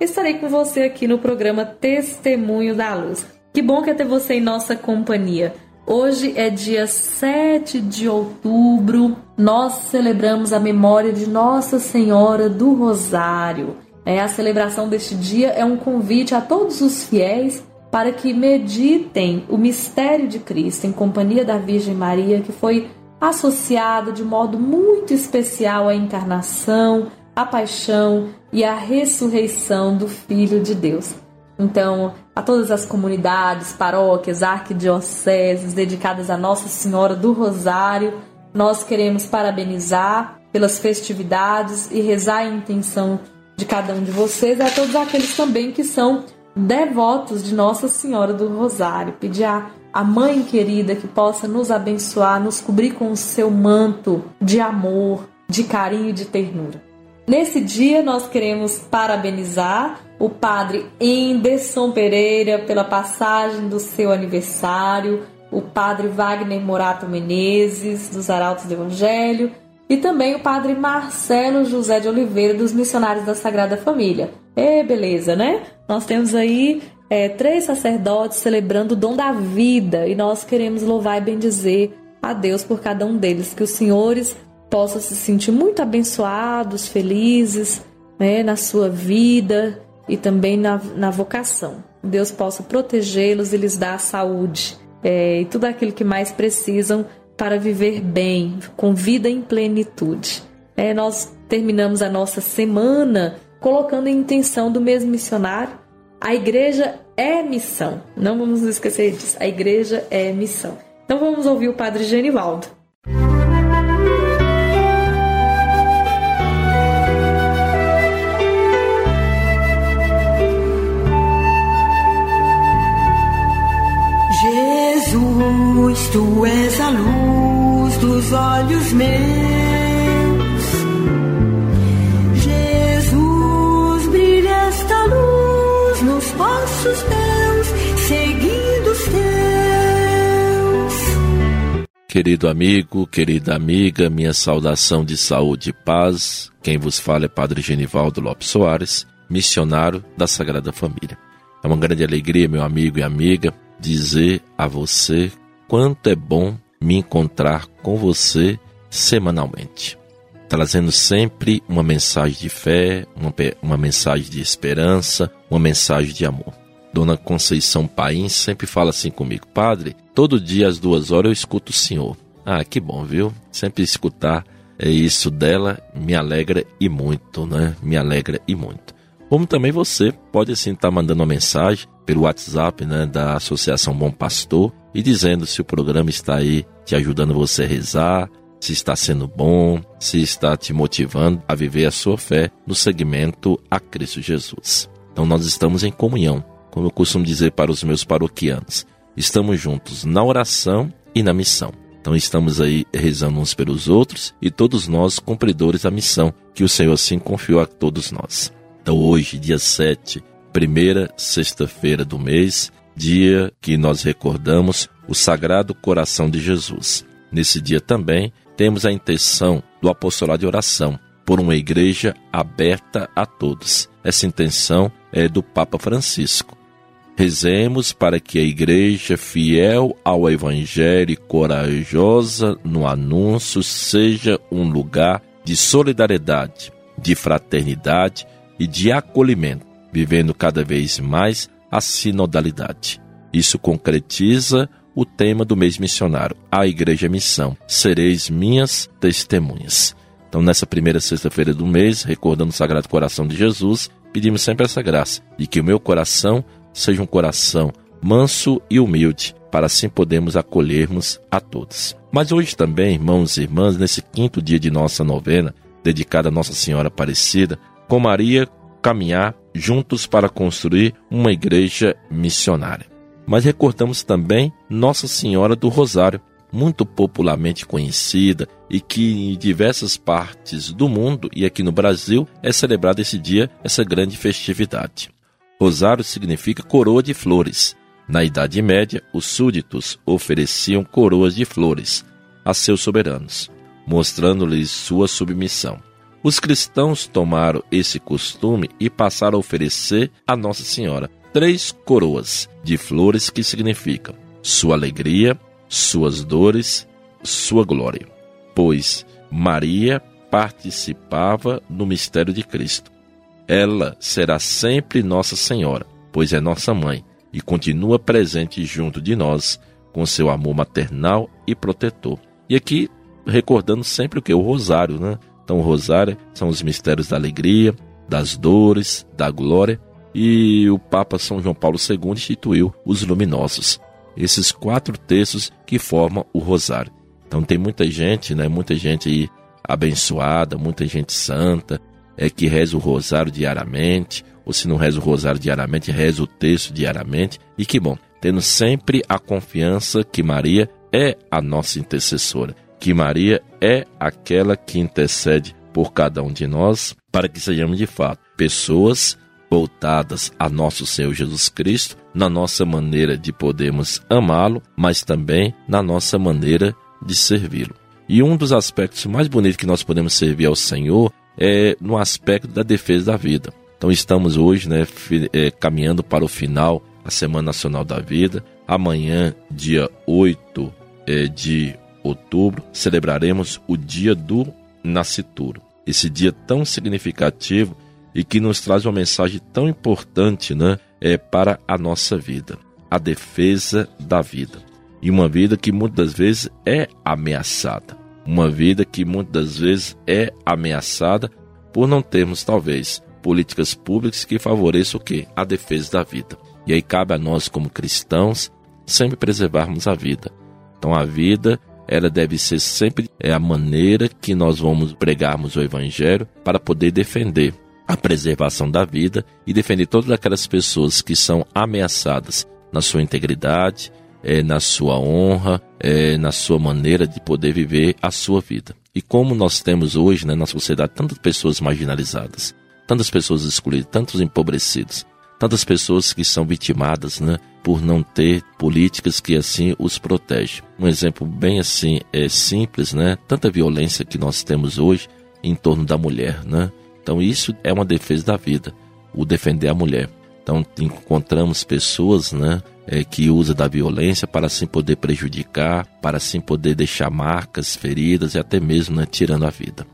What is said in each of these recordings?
estarei com você aqui no programa Testemunho da Luz. Que bom que é ter você em nossa companhia. Hoje é dia 7 de outubro, nós celebramos a memória de Nossa Senhora do Rosário. É, a celebração deste dia é um convite a todos os fiéis para que meditem o mistério de Cristo em companhia da Virgem Maria, que foi associada de modo muito especial à encarnação, à paixão e à ressurreição do Filho de Deus. Então, a todas as comunidades, paróquias, arquidioceses dedicadas a Nossa Senhora do Rosário, nós queremos parabenizar pelas festividades e rezar a intenção de cada um de vocês, a todos aqueles também que são devotos de Nossa Senhora do Rosário. Pedir a, a Mãe querida que possa nos abençoar, nos cobrir com o seu manto de amor, de carinho e de ternura. Nesse dia, nós queremos parabenizar o padre Enderson Pereira pela passagem do seu aniversário, o padre Wagner Morato Menezes, dos Arautos do Evangelho, e também o padre Marcelo José de Oliveira, dos Missionários da Sagrada Família. É, beleza, né? Nós temos aí é, três sacerdotes celebrando o dom da vida e nós queremos louvar e bendizer a Deus por cada um deles. Que os senhores possam se sentir muito abençoados, felizes né, na sua vida e também na, na vocação. Deus possa protegê-los e lhes dar saúde é, e tudo aquilo que mais precisam para viver bem, com vida em plenitude. É, nós terminamos a nossa semana colocando em intenção do mesmo missionário. A igreja é missão. Não vamos esquecer disso. A igreja é missão. Então vamos ouvir o Padre Genivaldo. Tu és a luz dos olhos meus. Jesus, brilha esta luz nos passos teus, seguindo os teus. Querido amigo, querida amiga, minha saudação de saúde e paz. Quem vos fala é Padre Genivaldo Lopes Soares, missionário da Sagrada Família. É uma grande alegria, meu amigo e amiga, dizer a você quanto é bom me encontrar com você semanalmente, trazendo sempre uma mensagem de fé, uma, uma mensagem de esperança, uma mensagem de amor. Dona Conceição Paim sempre fala assim comigo, Padre, todo dia às duas horas eu escuto o Senhor. Ah, que bom, viu? Sempre escutar é isso dela me alegra e muito, né? Me alegra e muito. Como também você pode assim estar mandando uma mensagem pelo WhatsApp né, da Associação Bom Pastor e dizendo se o programa está aí te ajudando você a rezar, se está sendo bom, se está te motivando a viver a sua fé no segmento a Cristo Jesus. Então nós estamos em comunhão, como eu costumo dizer para os meus paroquianos. Estamos juntos na oração e na missão. Então estamos aí rezando uns pelos outros e todos nós cumpridores da missão, que o Senhor assim confiou a todos nós. Então, hoje, dia 7, primeira sexta-feira do mês, dia que nós recordamos o Sagrado Coração de Jesus. Nesse dia também temos a intenção do apostolado de oração por uma igreja aberta a todos. Essa intenção é do Papa Francisco. Rezemos para que a igreja, fiel ao Evangelho e corajosa no anúncio, seja um lugar de solidariedade, de fraternidade e de acolhimento, vivendo cada vez mais a sinodalidade. Isso concretiza o tema do mês missionário, a Igreja Missão. Sereis minhas testemunhas. Então, nessa primeira sexta-feira do mês, recordando o Sagrado Coração de Jesus, pedimos sempre essa graça, de que o meu coração seja um coração manso e humilde, para assim podermos acolhermos a todos. Mas hoje também, irmãos e irmãs, nesse quinto dia de nossa novena, dedicada a Nossa Senhora Aparecida, com Maria caminhar juntos para construir uma igreja missionária. Mas recordamos também Nossa Senhora do Rosário, muito popularmente conhecida e que em diversas partes do mundo e aqui no Brasil é celebrado esse dia, essa grande festividade. Rosário significa coroa de flores. Na Idade Média, os súditos ofereciam coroas de flores a seus soberanos, mostrando-lhes sua submissão. Os cristãos tomaram esse costume e passaram a oferecer a Nossa Senhora três coroas de flores que significam sua alegria, suas dores, sua glória. Pois Maria participava no mistério de Cristo. Ela será sempre Nossa Senhora, pois é nossa mãe e continua presente junto de nós com seu amor maternal e protetor. E aqui recordando sempre o que? O rosário, né? Então, o rosário são os mistérios da alegria, das dores, da glória, e o Papa São João Paulo II instituiu os luminosos esses quatro textos que formam o rosário. Então tem muita gente, né, muita gente aí abençoada, muita gente santa, é que reza o rosário diariamente, ou se não reza o rosário diariamente, reza o texto diariamente. E que bom, tendo sempre a confiança que Maria é a nossa intercessora, que Maria é aquela que intercede por cada um de nós, para que sejamos de fato pessoas voltadas a nosso Senhor Jesus Cristo, na nossa maneira de podermos amá-lo, mas também na nossa maneira de servi-lo. E um dos aspectos mais bonitos que nós podemos servir ao Senhor é no aspecto da defesa da vida. Então estamos hoje né, é, caminhando para o final, a Semana Nacional da Vida. Amanhã, dia 8 é, de outubro, celebraremos o Dia do Nascituro. Esse dia tão significativo e que nos traz uma mensagem tão importante né, é, para a nossa vida: a defesa da vida. E uma vida que muitas vezes é ameaçada. Uma vida que muitas vezes é ameaçada por não termos, talvez, políticas públicas que favoreçam o quê? A defesa da vida. E aí cabe a nós, como cristãos, sempre preservarmos a vida. Então a vida ela deve ser sempre é a maneira que nós vamos pregarmos o evangelho para poder defender a preservação da vida e defender todas aquelas pessoas que são ameaçadas na sua integridade, é, na sua honra, é, na sua maneira de poder viver a sua vida. E como nós temos hoje né, na sociedade tantas pessoas marginalizadas, tantas pessoas excluídas, tantos empobrecidos, tantas pessoas que são vitimadas né, por não ter políticas que assim os protegem. Um exemplo bem assim é simples, né? Tanta violência que nós temos hoje em torno da mulher, né? Então isso é uma defesa da vida, o defender a mulher. Então encontramos pessoas, né, é, que usam da violência para assim poder prejudicar, para assim poder deixar marcas, feridas e até mesmo né, tirando a vida.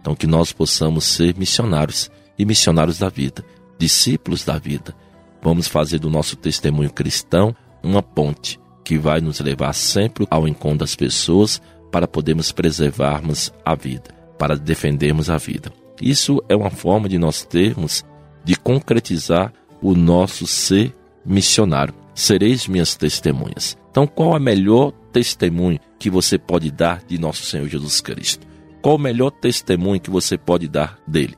Então que nós possamos ser missionários e missionários da vida, discípulos da vida. Vamos fazer do nosso testemunho cristão uma ponte que vai nos levar sempre ao encontro das pessoas para podermos preservarmos a vida, para defendermos a vida. Isso é uma forma de nós termos de concretizar o nosso ser missionário. Sereis minhas testemunhas. Então, qual é o melhor testemunho que você pode dar de nosso Senhor Jesus Cristo? Qual o melhor testemunho que você pode dar dele?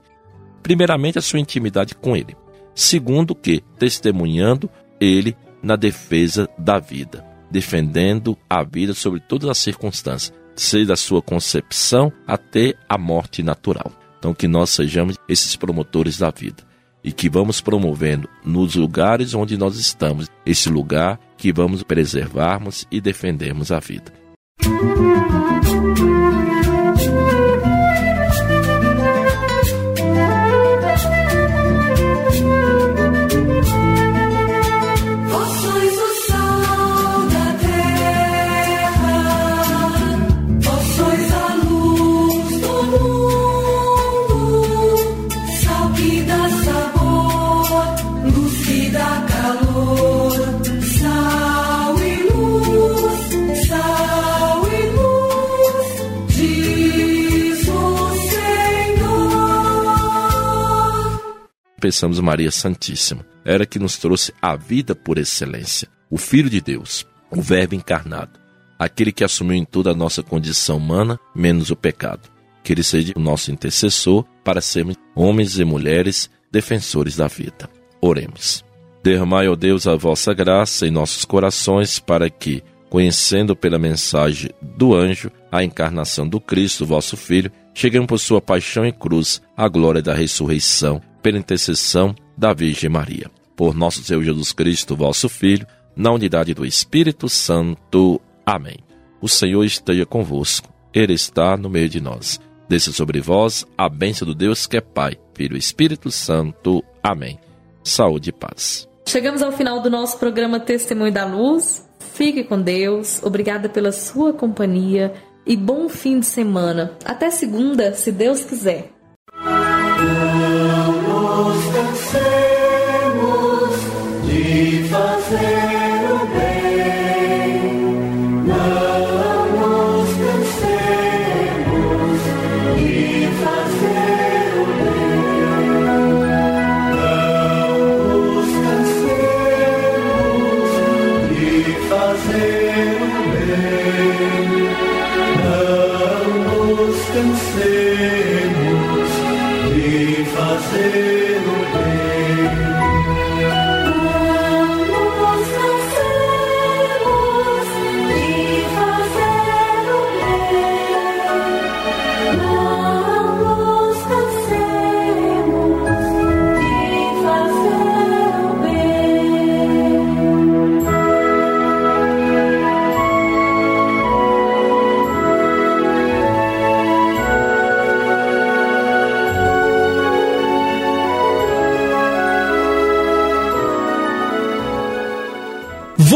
Primeiramente, a sua intimidade com ele. Segundo, que testemunhando ele na defesa da vida, defendendo a vida sobre todas as circunstâncias, seja da sua concepção até a morte natural. Então, que nós sejamos esses promotores da vida e que vamos promovendo nos lugares onde nós estamos, esse lugar que vamos preservarmos e defendermos a vida. Música pensamos Maria Santíssima. Era que nos trouxe a vida por excelência, o Filho de Deus, o Verbo encarnado, aquele que assumiu em toda a nossa condição humana, menos o pecado. Que ele seja o nosso intercessor para sermos homens e mulheres defensores da vida. Oremos. Derramai, ó Deus, a vossa graça em nossos corações para que, conhecendo pela mensagem do anjo a encarnação do Cristo, vosso Filho, cheguemos por sua paixão e cruz à glória da ressurreição pela intercessão da Virgem Maria. Por nosso Senhor Jesus Cristo, vosso Filho, na unidade do Espírito Santo. Amém. O Senhor esteja convosco, Ele está no meio de nós. Desça sobre vós a bênção do Deus que é Pai, Filho e Espírito Santo. Amém. Saúde e paz. Chegamos ao final do nosso programa Testemunho da Luz. Fique com Deus. Obrigada pela sua companhia e bom fim de semana. Até segunda, se Deus quiser.